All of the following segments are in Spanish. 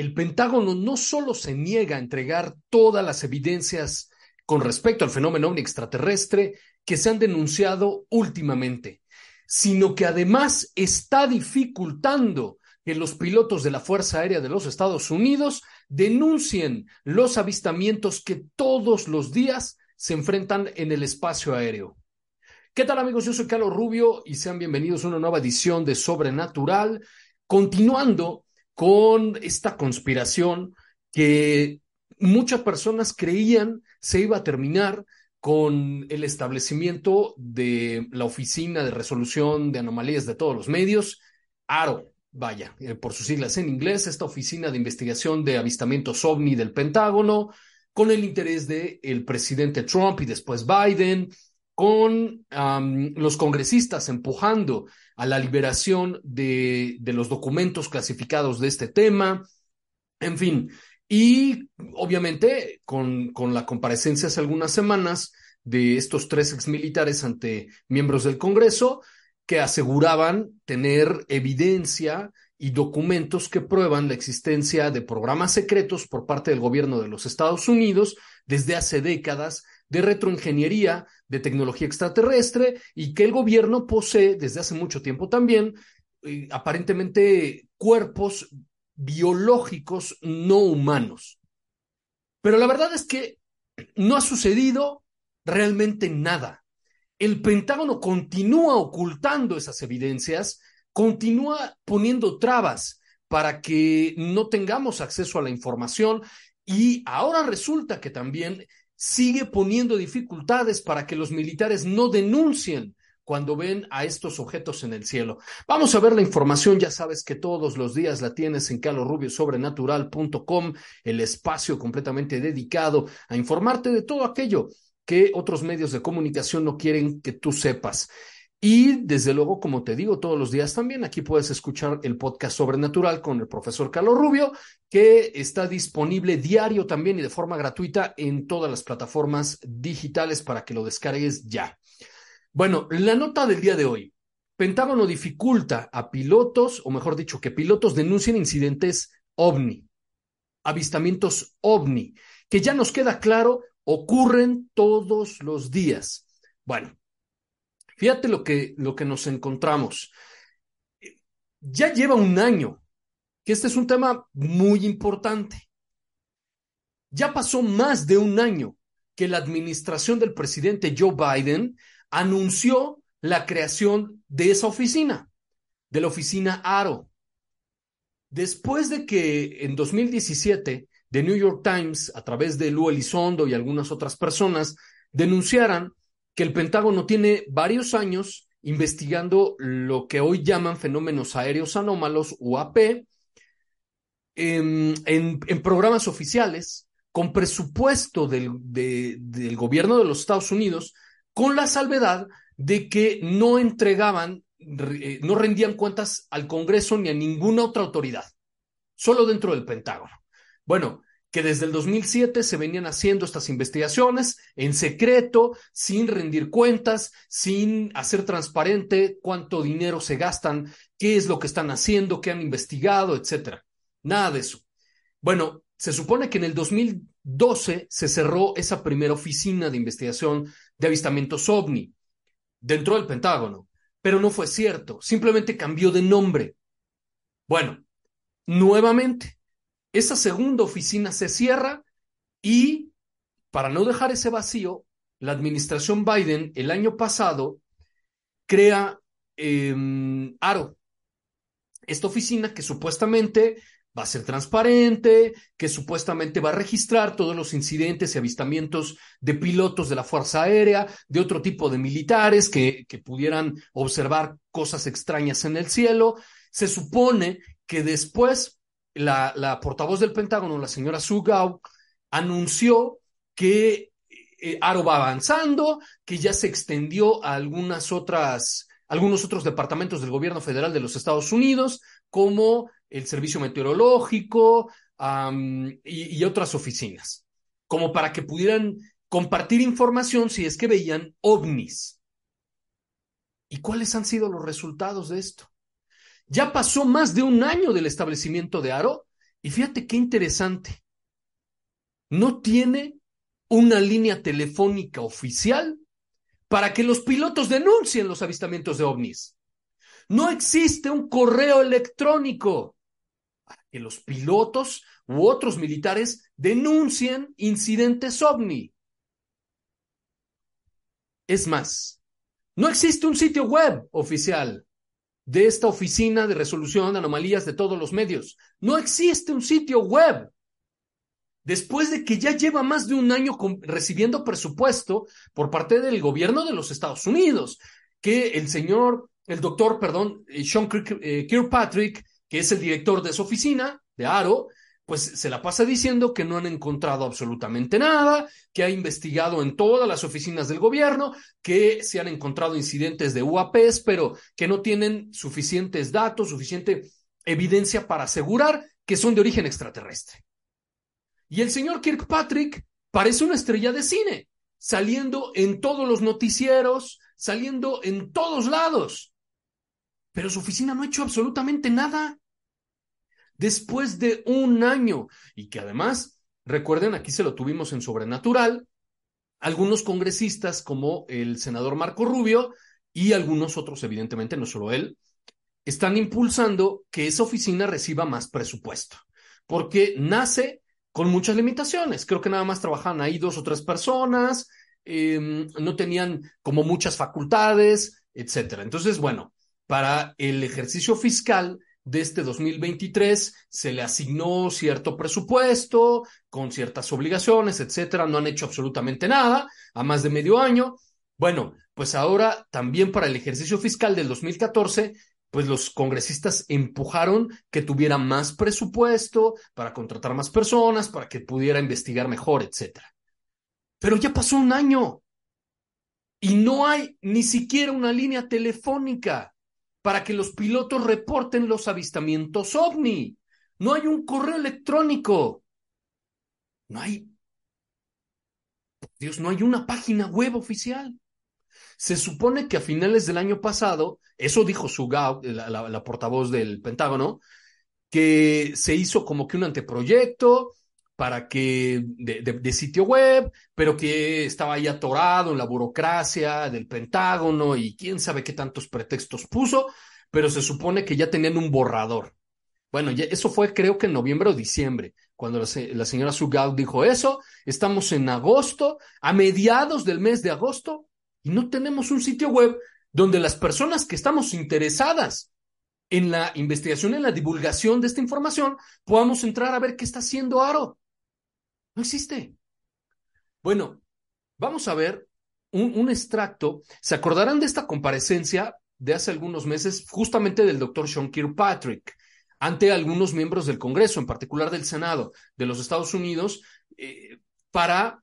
El Pentágono no solo se niega a entregar todas las evidencias con respecto al fenómeno extraterrestre que se han denunciado últimamente, sino que además está dificultando que los pilotos de la Fuerza Aérea de los Estados Unidos denuncien los avistamientos que todos los días se enfrentan en el espacio aéreo. ¿Qué tal amigos? Yo soy Carlos Rubio y sean bienvenidos a una nueva edición de Sobrenatural, continuando con esta conspiración que muchas personas creían se iba a terminar con el establecimiento de la Oficina de Resolución de Anomalías de todos los medios, ARO, vaya, eh, por sus siglas en inglés, esta Oficina de Investigación de Avistamientos OVNI del Pentágono, con el interés del el presidente Trump y después Biden, con los congresistas empujando a la liberación de, de, los documentos clasificados de este tema, en fin, y obviamente con, con la comparecencia hace algunas semanas de estos tres exmilitares ante miembros del Congreso que aseguraban tener evidencia y documentos que prueban la existencia de programas secretos por parte del gobierno de los Estados Unidos desde hace décadas de retroingeniería, de tecnología extraterrestre y que el gobierno posee desde hace mucho tiempo también eh, aparentemente cuerpos biológicos no humanos. Pero la verdad es que no ha sucedido realmente nada. El Pentágono continúa ocultando esas evidencias, continúa poniendo trabas para que no tengamos acceso a la información y ahora resulta que también sigue poniendo dificultades para que los militares no denuncien cuando ven a estos objetos en el cielo. Vamos a ver la información, ya sabes que todos los días la tienes en calorrubiosobrenatural.com, el espacio completamente dedicado a informarte de todo aquello que otros medios de comunicación no quieren que tú sepas. Y desde luego, como te digo todos los días también, aquí puedes escuchar el podcast Sobrenatural con el profesor Carlos Rubio, que está disponible diario también y de forma gratuita en todas las plataformas digitales para que lo descargues ya. Bueno, la nota del día de hoy. Pentágono dificulta a pilotos, o mejor dicho, que pilotos denuncien incidentes ovni, avistamientos ovni, que ya nos queda claro, ocurren todos los días. Bueno, Fíjate lo que, lo que nos encontramos. Ya lleva un año que este es un tema muy importante. Ya pasó más de un año que la administración del presidente Joe Biden anunció la creación de esa oficina, de la oficina ARO. Después de que en 2017 The New York Times, a través de Lou Elizondo y algunas otras personas, denunciaran que el Pentágono tiene varios años investigando lo que hoy llaman fenómenos aéreos anómalos, UAP, en, en, programas oficiales, con presupuesto del, del gobierno de los Estados Unidos, con la salvedad de que no entregaban, eh, no rendían cuentas al Congreso ni a ninguna otra autoridad, solo dentro del Pentágono. Bueno, que desde el 2007 se venían haciendo estas investigaciones en secreto, sin rendir cuentas, sin hacer transparente cuánto dinero se gastan, qué es lo que están haciendo, qué han investigado, etcétera. Nada de eso. Bueno, se supone que en el 2012 se cerró esa primera oficina de investigación de avistamientos ovni dentro del Pentágono, pero no fue cierto, simplemente cambió de nombre. Bueno, nuevamente, esa segunda oficina se cierra y para no dejar ese vacío, la administración Biden el año pasado crea eh, ARO, esta oficina que supuestamente va a ser transparente, que supuestamente va a registrar todos los incidentes y avistamientos de pilotos de la Fuerza Aérea, de otro tipo de militares que pudieran observar cosas extrañas en el cielo. Se supone que después la, portavoz del Pentágono, la señora Sue Gao, anunció que eh, Aro va avanzando, que ya se extendió a algunas otras, algunos otros departamentos del gobierno federal de los Estados Unidos, como el servicio meteorológico y, y otras oficinas, como para que pudieran compartir información si es que veían ovnis. ¿Y cuáles han sido los resultados de esto? Ya pasó más de un año del establecimiento de Aro y fíjate qué interesante. No tiene una línea telefónica oficial para que los pilotos denuncien los avistamientos de ovnis. No existe un correo electrónico para que los pilotos u otros militares denuncien incidentes ovni. Es más, no existe un sitio web oficial de esta oficina de resolución de anomalías de todos los medios. No existe un sitio web. Después de que ya lleva más de un año recibiendo presupuesto por parte del gobierno de los Estados Unidos, que el señor, el doctor, perdón, Sean Kirkpatrick, que es el director de esa oficina, de ARO, pues se la pasa diciendo que no han encontrado absolutamente nada, que ha investigado en todas las oficinas del gobierno, que se han encontrado incidentes de UAPs, pero que no tienen suficientes datos, suficiente evidencia para asegurar que son de origen extraterrestre. Y el señor Kirkpatrick parece una estrella de cine, saliendo en todos los noticieros, saliendo en todos lados. Pero su oficina no ha hecho absolutamente nada después de un año y que además, recuerden, aquí se lo tuvimos en Sobrenatural, algunos congresistas como el senador Marco Rubio y algunos otros, evidentemente, no solo él, están impulsando que esa oficina reciba más presupuesto, porque nace con muchas limitaciones. Creo que nada más trabajaban ahí dos o tres personas, eh, no tenían como muchas facultades, etcétera. Entonces, bueno, para el ejercicio fiscal de este 2023 se le asignó cierto presupuesto con ciertas obligaciones, etcétera. No han hecho absolutamente nada a más de medio año. Bueno, pues ahora también para el ejercicio fiscal del 2014 pues los congresistas empujaron que tuviera más presupuesto para contratar más personas, para que pudiera investigar mejor, etcétera. Pero ya pasó un año y no hay ni siquiera una línea telefónica para que los pilotos reporten los avistamientos ovni. No hay un correo electrónico. No hay, Dios, no hay una página web oficial. Se supone que a finales del año pasado, eso dijo Sugao, la, la, la portavoz del Pentágono, que se hizo como que un anteproyecto para que de, de, de, sitio web, pero que estaba ahí atorado en la burocracia del Pentágono y quién sabe qué tantos pretextos puso, pero se supone que ya tenían un borrador. Bueno, ya, eso fue creo que en noviembre o diciembre, cuando la, la señora Sugao dijo eso. Estamos en agosto, a mediados del mes de agosto, y no tenemos un sitio web donde las personas que estamos interesadas en la investigación, en la divulgación de esta información, podamos entrar a ver qué está haciendo Aro. No existe. Bueno, vamos a ver un, extracto. ¿Se acordarán de esta comparecencia de hace algunos meses, justamente del doctor Sean Kirkpatrick, ante algunos miembros del Congreso, en particular del Senado de los Estados Unidos, eh, para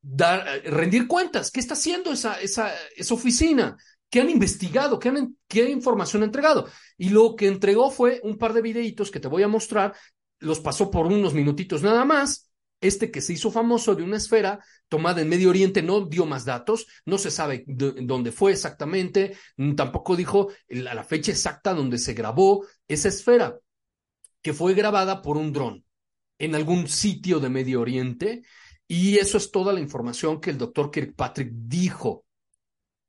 dar, rendir cuentas? ¿Qué está haciendo esa, esa, esa oficina? ¿Qué han investigado? ¿Qué, ¿Qué información ha entregado? Y lo que entregó fue un par de videitos que te voy a mostrar, los pasó por unos minutitos nada más, este que se hizo famoso de una esfera tomada en Medio Oriente no dio más datos, no se sabe dónde fue exactamente, tampoco dijo la, fecha exacta donde se grabó esa esfera, que fue grabada por un dron en algún sitio de Medio Oriente, y eso es toda la información que el doctor Kirkpatrick dijo.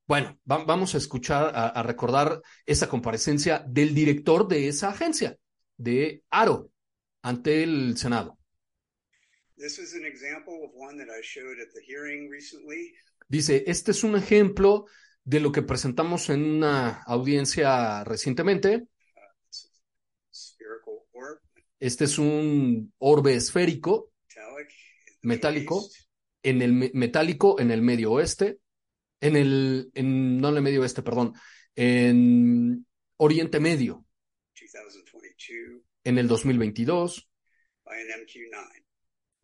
Bueno, va, vamos a escuchar, a recordar esa comparecencia del director de esa agencia. de Aro ante el Senado. Dice, este es un ejemplo de lo que presentamos en una audiencia recientemente. Este es un orbe esférico Metálico. En el me- metálico en el medio oeste, en el, en, no en el medio oeste, perdón, en Oriente Medio 2022 en el 2022 by an MQ9.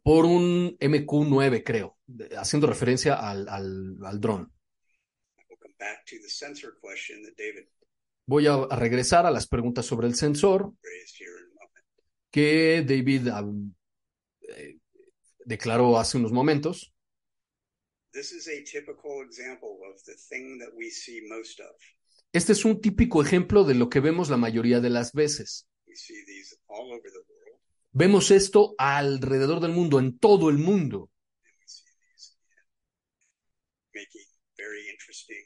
Por un MQ-9, creo, haciendo referencia al, al, al dron. Voy a, regresar a las preguntas sobre el sensor que David um, eh, declaró hace unos momentos. Este es un típico ejemplo de lo que vemos la mayoría de las veces. Vemos esto alrededor del mundo, en todo el mundo. and we see these making very interesting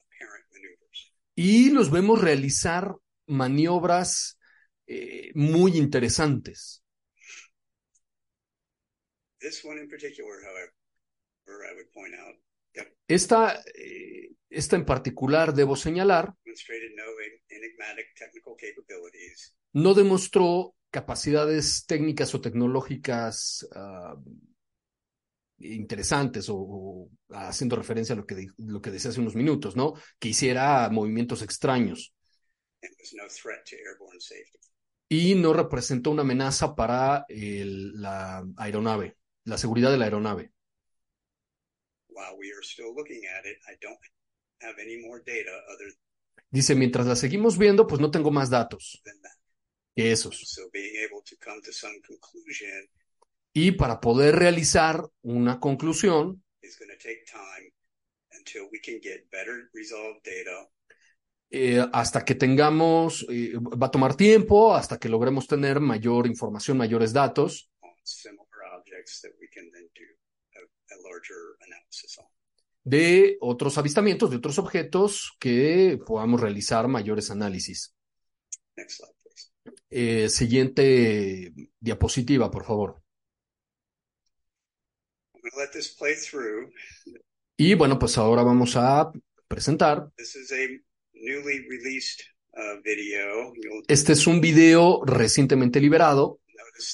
apparent maneuvers. y los vemos realizar maniobras eh, muy interesantes. This one in particular, however, I would point out, Esta, eh, esta en particular, debo señalar, no demostró capacidades técnicas o tecnológicas ah, interesantes o, o haciendo referencia a lo que, lo que decía hace unos minutos, ¿no? Que hiciera movimientos extraños no y no representó una amenaza para el- la aeronave, la seguridad de la aeronave. While we are still looking at it, I don't have any more data other Dice, mientras la seguimos viendo, pues no tengo más datos. Que esos. So being able to come to some conclusion Y para poder realizar una conclusión, is going to take time until we can get better resolved data eh, hasta que tengamos, eh, va a tomar tiempo, hasta que logremos tener mayor información, mayores datos de otros avistamientos, de otros objetos que podamos realizar mayores análisis. Next slide. Eh, siguiente diapositiva, por favor. Let this play through. Y bueno, pues ahora vamos a presentar. This is a newly released uh, video. Este es un video recientemente liberado.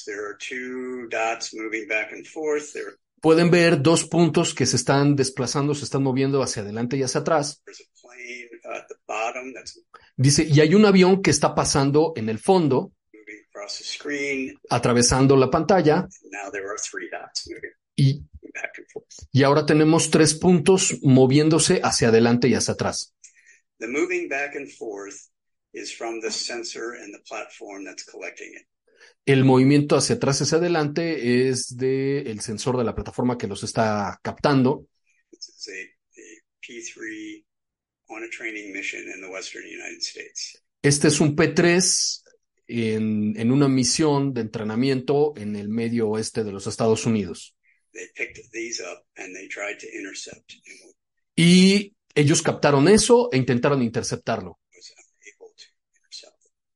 there are two dots moving back and forth. There, Pueden ver dos puntos que se están desplazando, se están moviendo hacia adelante y hacia atrás. there's a plane at the bottom that's Dice, y hay un avión que está pasando en el fondo, moving across the screen. atravesando la pantalla, And now there are three dots moving y, back and forth. y ahora tenemos tres puntos moviéndose hacia adelante y hacia atrás. The moving back and forth is from the sensor and the platform that's collecting it. El movimiento hacia atrás y hacia adelante es del sensor de la plataforma que los está captando. This is a, a P3 on a training mission in the Western United States. Este es un P3 en, en una misión de entrenamiento en el medio oeste de los Estados Unidos. They picked these up and they tried to intercept Y ellos captaron eso e intentaron interceptarlo,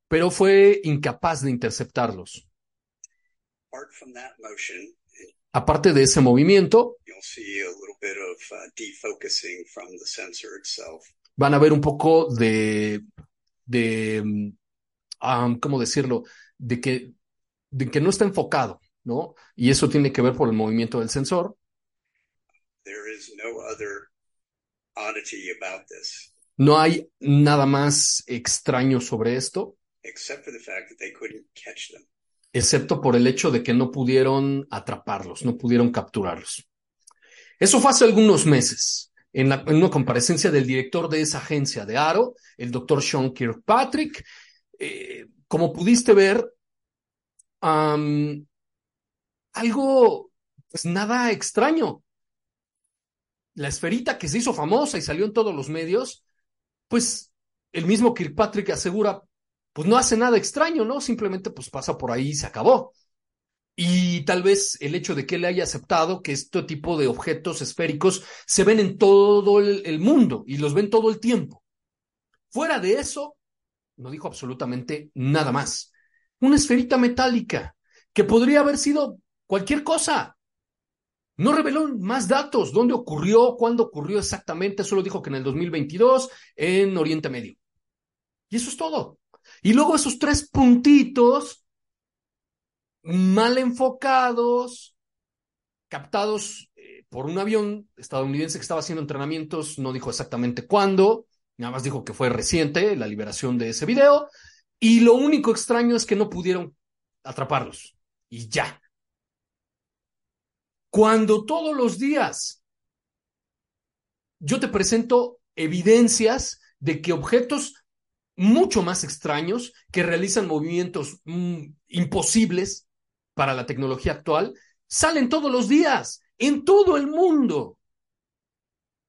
pero fue incapaz de interceptarlos. Aparte de ese movimiento, van a ver un poco de, de, mm, um, ¿cómo decirlo? De que, de que no está enfocado, ¿no? Y eso tiene que ver por el movimiento del sensor. There is no other oddity about this No hay nada más extraño sobre esto, except for the fact that they couldn't catch them. excepto por el hecho de que no pudieron atraparlos, no pudieron capturarlos. Eso fue hace algunos meses, en, la- una comparecencia del director de esa agencia de Aro, el doctor Sean Kirkpatrick. Eh, como pudiste ver, algo, pues nada extraño. La esferita que se hizo famosa y salió en todos los medios, pues el mismo Kirkpatrick asegura, pues no hace nada extraño, ¿no? Simplemente pues pasa por ahí y se acabó. Y tal vez el hecho de que él haya aceptado que este tipo de objetos esféricos se ven en todo el, el mundo y los ven todo el tiempo. Fuera de eso, no dijo absolutamente nada más. una esferita metálica que podría haber sido cualquier cosa. No reveló más datos, dónde ocurrió, cuándo ocurrió exactamente, solo dijo que en el 2022 en Oriente Medio. Y eso es todo. Y luego esos tres puntitos mal enfocados, captados eh, por un avión estadounidense que estaba haciendo entrenamientos, no dijo exactamente cuándo, nada más dijo que fue reciente la liberación de ese video, y lo único extraño es que no pudieron atraparlos. Y ya. Cuando todos los días yo te presento evidencias de que objetos mucho más extraños, que realizan movimientos mm, imposibles para la tecnología actual, salen todos los días, en todo el mundo.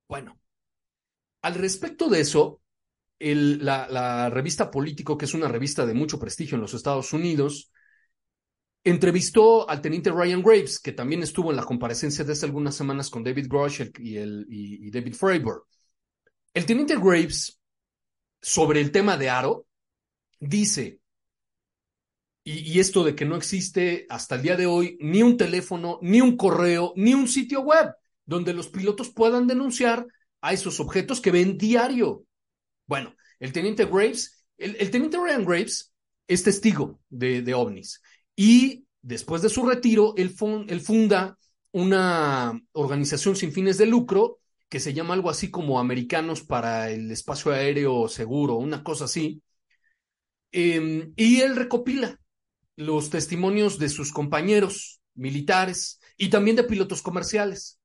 Bueno, al respecto de eso, la, revista Político, que es una revista de mucho prestigio en los Estados Unidos, entrevistó al teniente Ryan Graves, que también estuvo en la comparecencia de hace algunas semanas con David Grosh y, el, David Freiberg. El teniente Graves, sobre el tema de Aro, dice, y, esto de que no existe hasta el día de hoy ni un teléfono, ni un correo, ni un sitio web donde los pilotos puedan denunciar a esos objetos que ven diario. Bueno, el teniente Graves, el, teniente Ryan Graves es testigo de, de, ovnis y después de su retiro, él, él funda una organización sin fines de lucro que se llama algo así como Americanos para el Espacio Aéreo Seguro, una cosa así. Em, y él recopila los testimonios de sus compañeros militares y también de pilotos comerciales.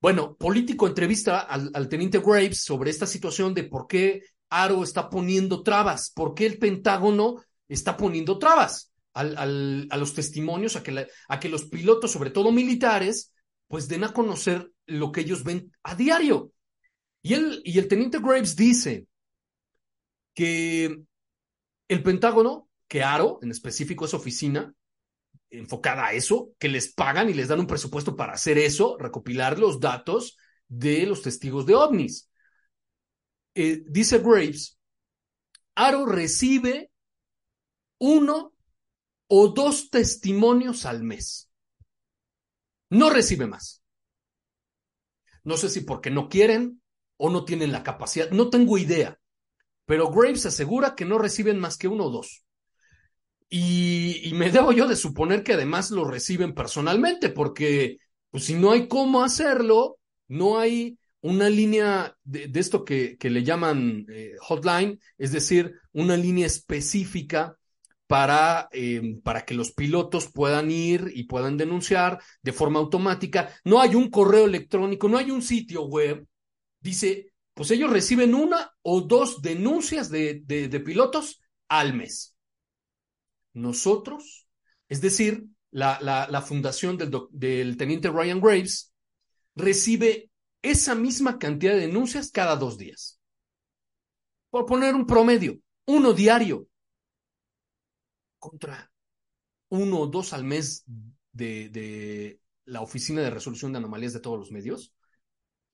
Bueno, político entrevista al, teniente Graves sobre esta situación de por qué Aro está poniendo trabas, por qué el Pentágono está poniendo trabas al, a los testimonios, a que, a que los pilotos, sobre todo militares, pues den a conocer lo que ellos ven a diario. Y, y el teniente Graves dice que el Pentágono, que Aro, en específico esa oficina, enfocada a eso, que les pagan y les dan un presupuesto para hacer eso, recopilar los datos de los testigos de ovnis. Eh, dice Graves, Aro recibe uno o dos testimonios al mes. No recibe más. No sé si porque no quieren o no tienen la capacidad, no tengo idea, pero Graves asegura que no reciben más que uno o dos. Y, me debo yo de suponer que además lo reciben personalmente, porque pues, si no hay cómo hacerlo, no hay una línea de, esto que, que, le llaman eh, hotline, es decir, una línea específica para, em, para que los pilotos puedan ir y puedan denunciar de forma automática. No hay un correo electrónico, no hay un sitio web. Dice, pues ellos reciben una o dos denuncias de, de, de pilotos al mes nosotros, es decir, la, la, fundación del, del teniente Ryan Graves, recibe esa misma cantidad de denuncias cada dos días. Por poner un promedio, uno diario contra uno o dos al mes de, de, la Oficina de Resolución de Anomalías de todos los medios,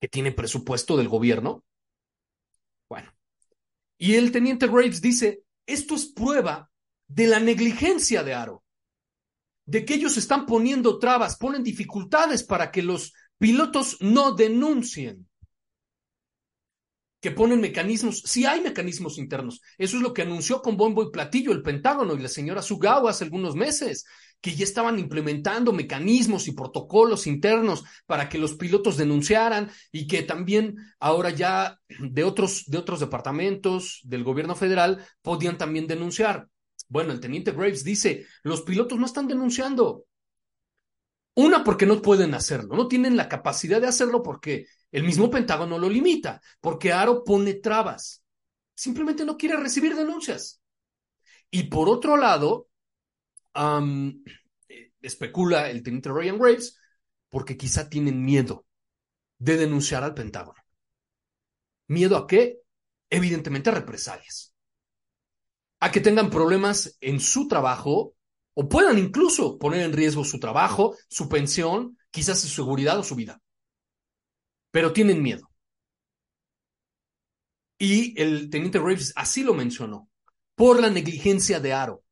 que tiene presupuesto del gobierno. Bueno, y el teniente Graves dice, esto es prueba de la negligencia de Aro, de que ellos están poniendo trabas, ponen dificultades para que los pilotos no denuncien, que ponen mecanismos, si hay mecanismos internos. Eso es lo que anunció con bombo y platillo el Pentágono y la señora Sugawa hace algunos meses, que ya estaban implementando mecanismos y protocolos internos para que los pilotos denunciaran y que también ahora ya de otros, de otros departamentos del gobierno federal podían también denunciar. Bueno, el teniente Graves dice, los pilotos no están denunciando. Una, porque no pueden hacerlo, no tienen la capacidad de hacerlo porque el mismo Pentágono lo limita, porque Aro pone trabas. Simplemente no quiere recibir denuncias. Y por otro lado, especula el teniente Ryan Graves, porque quizá tienen miedo de denunciar al Pentágono. ¿Miedo a qué? Evidentemente a represalias a que tengan problemas en su trabajo o puedan incluso poner en riesgo su trabajo, su pensión, quizás su seguridad o su vida. Pero tienen miedo. Y el teniente Graves así lo mencionó, por la negligencia de Aro.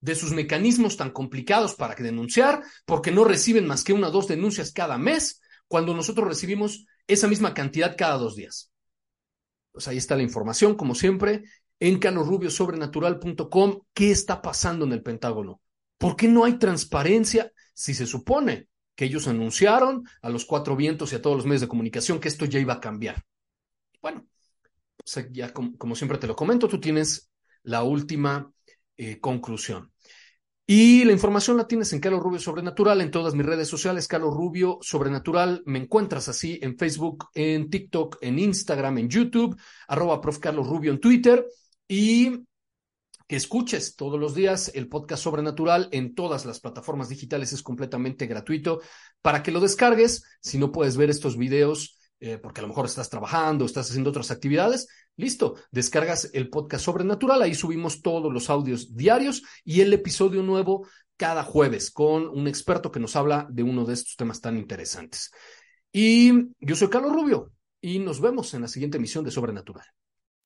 de sus mecanismos tan complicados para denunciar, porque no reciben más que una o dos denuncias cada mes, cuando nosotros recibimos esa misma cantidad cada dos días. Pues ahí está la información, como siempre, en calorrubiosobrenatural.com. ¿Qué está pasando en el Pentágono? ¿Por qué no hay transparencia si se supone que ellos anunciaron a los cuatro vientos y a todos los medios de comunicación que esto ya iba a cambiar? Bueno, pues ya como, siempre te lo comento, tú tienes la última eh, conclusión. Y la información la tienes en Carlos Rubio Sobrenatural, en todas mis redes sociales, Carlos Rubio Sobrenatural. Me encuentras así en Facebook, en TikTok, en Instagram, en YouTube, arroba prof. Carlos Rubio en Twitter. Y que escuches todos los días el podcast Sobrenatural en todas las plataformas digitales. Es completamente gratuito para que lo descargues. Si no puedes ver estos videos, eh, porque a lo mejor estás trabajando, estás haciendo otras actividades, listo, descargas el podcast Sobrenatural, ahí subimos todos los audios diarios y el episodio nuevo cada jueves con un experto que nos habla de uno de estos temas tan interesantes. Y yo soy Carlos Rubio y nos vemos en la siguiente emisión de Sobrenatural.